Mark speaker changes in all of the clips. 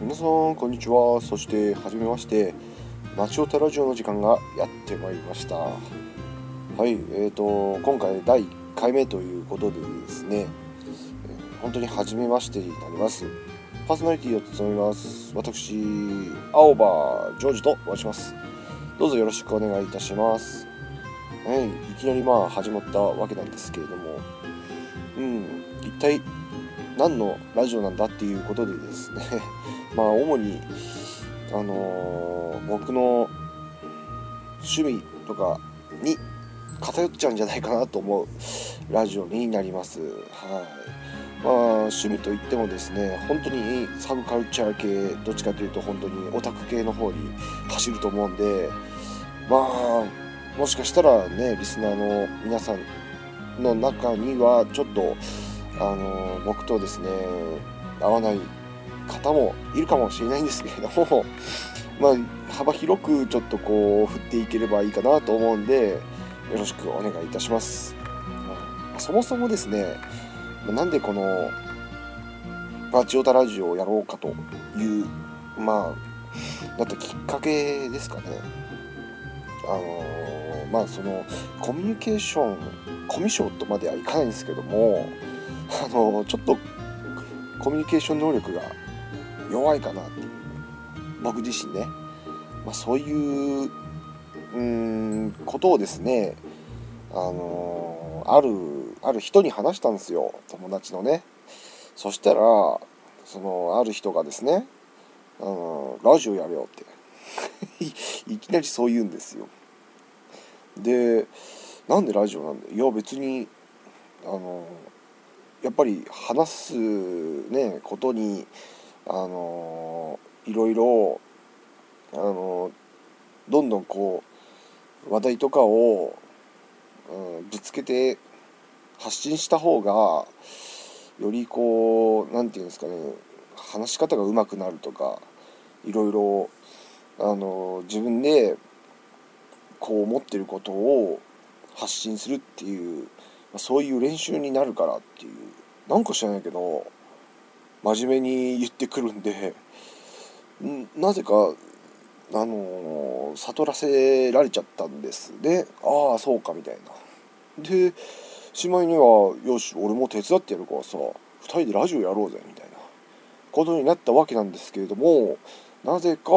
Speaker 1: 皆さんこんにちは。そしてはじめまして。マチオタラジオの時間がやってまいりました。はいえーと今回第1回目ということでですね、えー本当に初めましてになります。パーソナリティを務めます。私青葉ジョージと申します。どうぞよろしくお願いいたします。はいいきなりまあ始まったわけなんですけれども。体何のラジオなんだっていうことでですね。まあ主にあのー僕の趣味とかに偏っちゃうんじゃないかなと思うラジオになります。はい。まあ趣味といってもですね本当にサブカルチャー系どっちかというと本当にオタク系の方に走ると思うんでまあもしかしたらねリスナーの皆さんの中にはちょっとあの僕とですね合わない方もいるかもしれないんですけれども まあ幅広くちょっとこう振っていければいいかなと思うんでよろしくお願いいたします。はいそもそもですねなんでこのバチオタラジオをやろうかというまあだったきっかけですかね。あのまあそのコミュニケーションコミュ障とまではいかないんですけどもあのちょっとコミュニケーション能力が弱いかなって。僕自身ね、まあ、そういううんことをですねあのあるある人に話したんですよ。友達のね。そしたらそのある人がですねあのラジオやれよって。いきなりそう言うんですよ。でなんでラジオなんでいや別にあのやっぱり話すねことにあのいろいろあのどんどんこう話題とかを、うん、ぶつけて発信した方がよりこう何て言うんですかね話し方が上手くなるとかいろいろあの自分でこう思ってることを発信するっていう、まあそういう練習になるからっていう。なんか知らないけど真面目に言ってくるんでなぜかあの悟らせられちゃったんです。ねああそうかみたいな。でしまいにはよし俺も手伝ってやるからさ2人でラジオやろうぜみたいな。ことになったわけなんですけれどもなぜか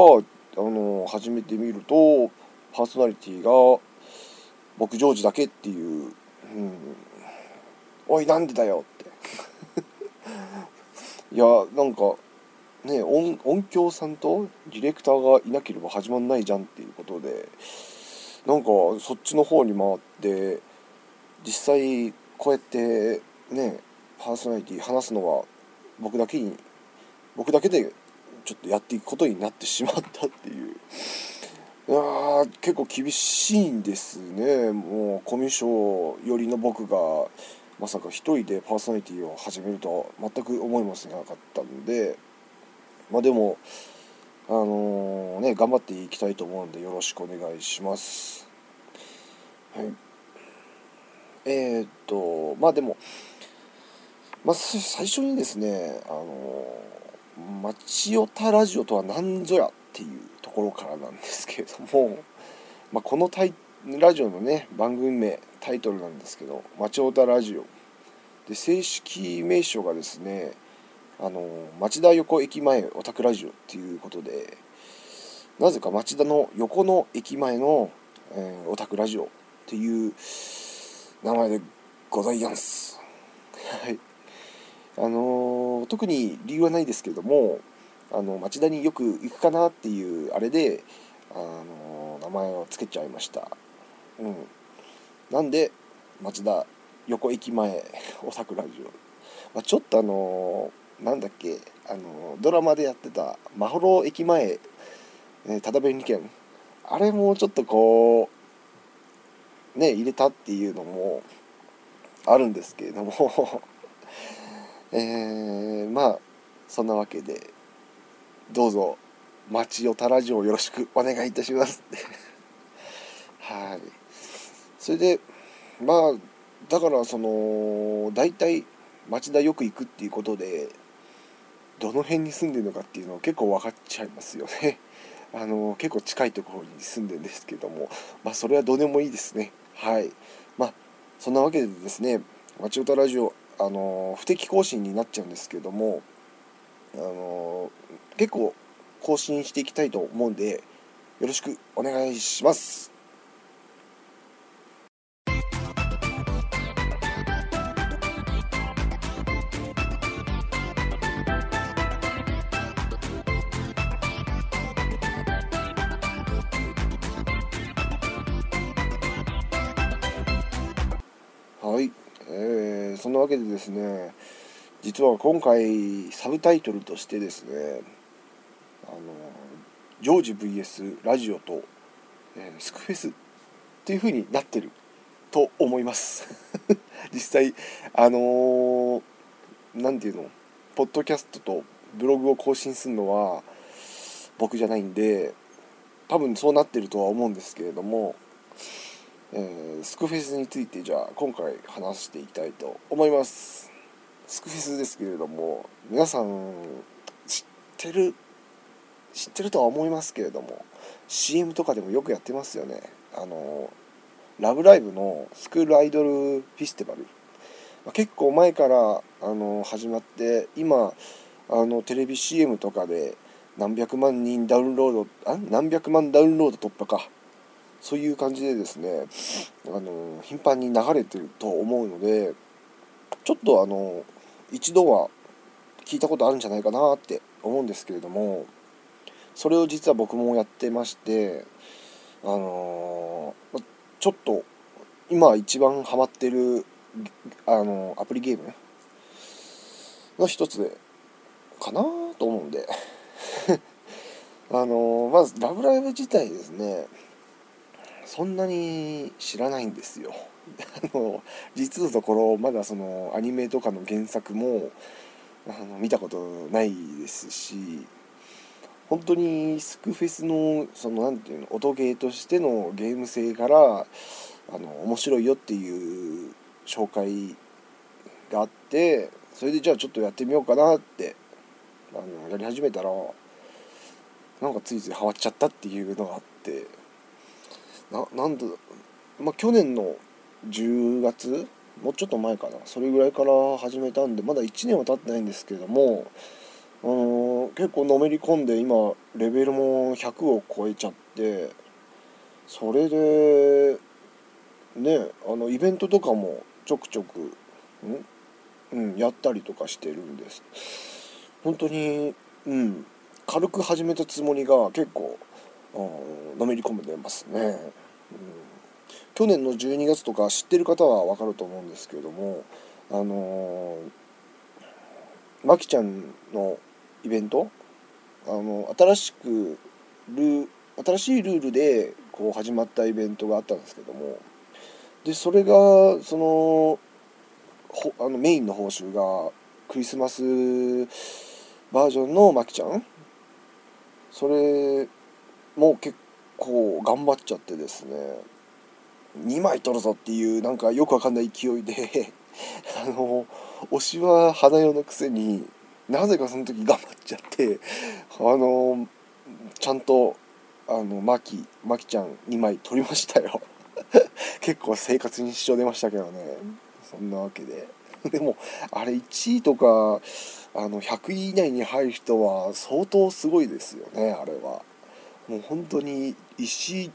Speaker 1: あの始めてみるとパーソナリティが僕ジョージだけっていう、うん、おいなんでだよって。いやなんかね音音響さんとディレクターがいなければ始まんないじゃんっていうことでなんかそっちの方に回って実際こうやってねパーソナリティ話すのは僕だけに僕だけでちょっとやっていくことになってしまったっていう。いやー結構厳しいんですね。もうコミュ障寄りの僕が。まさか一人でパーソナリティを始めるとは全く思いもしなかったんでまあでもあのね頑張っていきたいと思うんでよろしくお願いします。はい。えー、っとまあでもまあ最初にですねあのマチオタラジオとは何ぞやっていうところからなんですけれども、まあ、このタイラジオのね番組名タイトルなんですけど「マチオタラジオ」で正式名称がですねあの町田横駅前オタクラジオっていうことでなぜか町田の横の駅前の、えオタクラジオっていう名前でございます。はいあのー特に理由はないですけれどもあの町田によく行くかなっていうあれで、あのー名前を付けちゃいました。うん、なんで町田横駅前オタクラジオ、まあ、ちょっとあのーなんだっけ、あのードラマでやってた「まほろ駅前、えー、ただ便利券」あれもちょっとこうね入れたっていうのもあるんですけれども。えー、まあそんなわけでどうぞ「町よたラジオ」よろしくお願いいたします。はい。それでまあだからその大体町田よく行くっていうことでどの辺に住んでるのかっていうのは結構分かっちゃいますよね。あの結構近いところに住んでるんですけども。まあそれはどうでもいいですね。はい。まあそんなわけでですね「町歌ラジオ」あの不適更新になっちゃうんですけどもあの結構更新していきたいと思うんでよろしくお願いします。そんなわけでですね実は今回サブタイトルとしてですねあのジョージ VS ラジオと、えー、スクフェスっていう風になってると思います。実際あの何、ー、ていうのポッドキャストとブログを更新するのは僕じゃないんで多分そうなってるとは思うんですけれどもえー、スクフェスについてじゃあ今回話していきたいと思います。スクフェスですけれども皆さん知ってる知ってるとは思いますけれども CM とかでもよくやってますよね。あのラブライブのスクールアイドルフェスティバル、まあ、結構前からあの始まって今あのテレビ CM とかで何百万人ダウンロードあ何百万ダウンロード突破か。そういう感じでですねあの頻繁に流れてると思うのでちょっとあの一度は聞いたことあるんじゃないかなって思うんですけれどもそれを実は僕もやってましてあのちょっと今一番ハマってるあのアプリゲームの一つでかなと思うんで あのまず「ラブライブ!」自体ですねそんなに知らないんですよ。あの実のところまだそのアニメとかの原作もあの見たことないですし本当にスクフェスのその何ていうの音ゲーとしてのゲーム性からあの面白いよっていう紹介があってそれでじゃあちょっとやってみようかなってあのやり始めたらなんかついついハマっちゃったっていうのがあって。ななんだまあ去年の10月もうちょっと前かな。それぐらいから始めたんでまだ1年は経ってないんですけども、あのー、結構のめり込んで今レベルも100を超えちゃってそれでねあのイベントとかもちょくちょくん、うん、やったりとかしてるんです。本当にうん軽く始めたつもりが結構のめり込んでますね。去年の12月とか知ってる方は分かると思うんですけれどもあのまきちゃんのイベントあの新しくル新しいルールでこう始まったイベントがあったんですけどもでそれがそのほあのメインの報酬がクリスマスバージョンのまきちゃん？それも結構頑張っちゃってですね2枚取るぞっていうなんかよくわかんない勢いで あの推しは花代のくせになぜかその時頑張っちゃってあのちゃんとあのマキマキちゃん2枚取りましたよ。結構生活に支障出ましたけどねそんなわけで。でもあれ1位とかあの100位以内に入る人は相当すごいですよねあれは。もう本当に石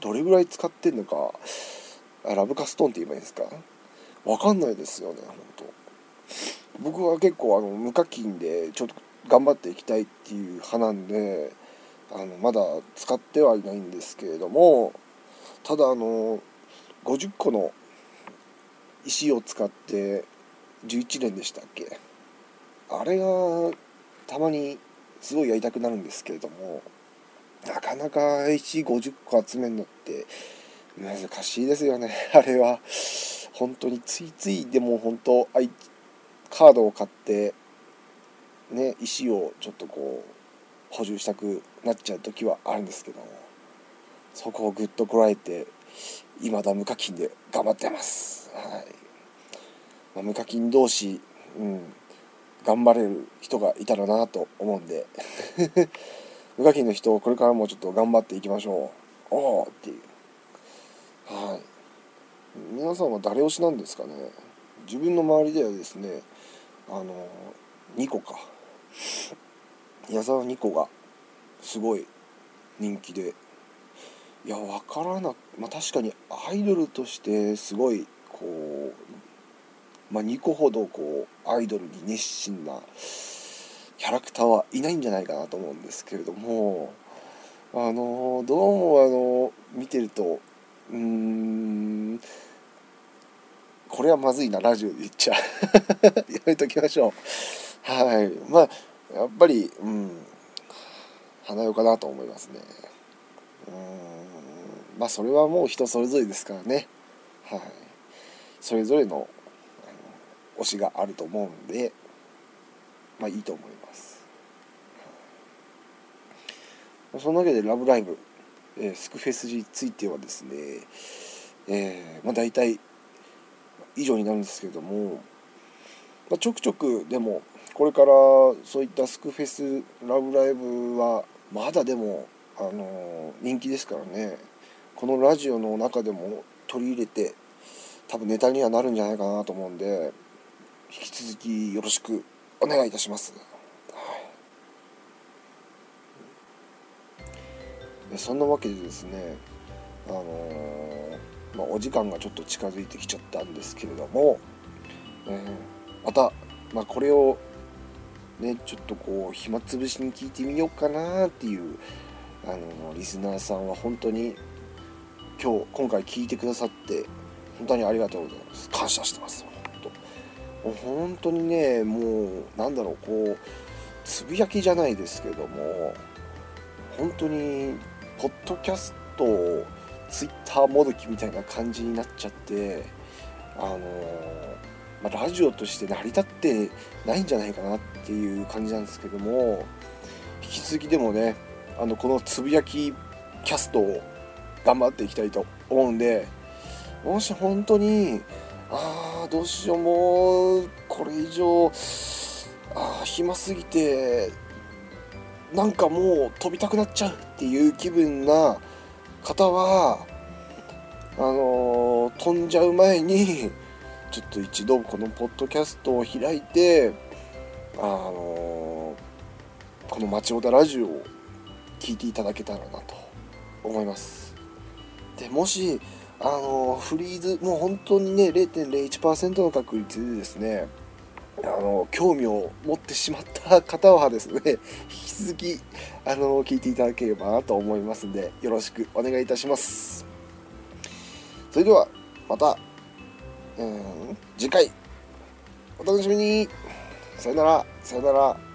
Speaker 1: どれぐらい使ってんのかラブカストーンって言えばいいんですか？分かんないですよね本当。僕は結構あの無課金でちょっと頑張っていきたいっていう派なんであのまだ使ってはいないんですけれどもただあの50個の石を使って11連でしたっけ？あれがたまにすごいやりたくなるんですけれどもかなか h50 個集めるのって難しいですよね。あれは。本当についついでも本当カードを買ってね石をちょっとこう補充したくなっちゃう時はあるんですけどもそこをぐっとこらえて未だ無課金で頑張ってます。はい。まあ、無課金同士、うん、頑張れる人がいたらなと思うんで。無課金の人これからもちょっと頑張っていきましょう。おおっていう。はい。皆さんは誰推しなんですかね。自分の周りではですねあの2個か。矢沢2個がすごい人気で。いや分からなまあ確かにアイドルとしてすごいこうまあ2個ほどこうアイドルに熱心なキャラクターはいないんじゃないかなと思うんですけれどもあのどうもあの見てるとうーんこれはまずいなラジオで言っちゃ やめときましょう。はい。まあやっぱりうん花代かなと思いますね。うんまあそれはもう人それぞれですからね。はい。それぞれの推しがあると思うんでまあいいと思います。そんなわけで「ラブライブ!」えー、スクフェスについてはですね、えーまあ、大体以上になるんですけれども、まあ、ちょくちょくでもこれからそういったスクフェスラブライブはまだでも、あのー、人気ですからねこのラジオの中でも取り入れて多分ネタにはなるんじゃないかなと思うんで引き続きよろしくお願いいたします。そんなわけでですねあのー、まあ、お時間がちょっと近づいてきちゃったんですけれども、えー、また、まあ、これをねちょっとこう暇つぶしに聞いてみようかなっていうあのリスナーさんは本当に今日今回聞いてくださって本当にありがとうございます。感謝してます。本当。本当にねもうなんだろうこうつぶやきじゃないですけども本当にポッドキャストをツイッターもどきみたいな感じになっちゃってあのまあ、ラジオとして成り立ってないんじゃないかなっていう感じなんですけども引き続きでもねあのこのつぶやきキャストを頑張っていきたいと思うんでもし本当にああどうしようもうこれ以上ああ暇すぎてなんかもう飛びたくなっちゃうっていう気分な方はあのー、飛んじゃう前にちょっと一度このポッドキャストを開いてあのー、この「町小田ラジオ」を聞いていただけたらなと思います。でもしあのー、フリーズもう本当にね0.01%の確率でですねあの興味を持ってしまった方はですね 引き続きあの聞いていただければなと思いますんでよろしくお願いいたします。それではまたうん次回お楽しみに。さよならさよなら。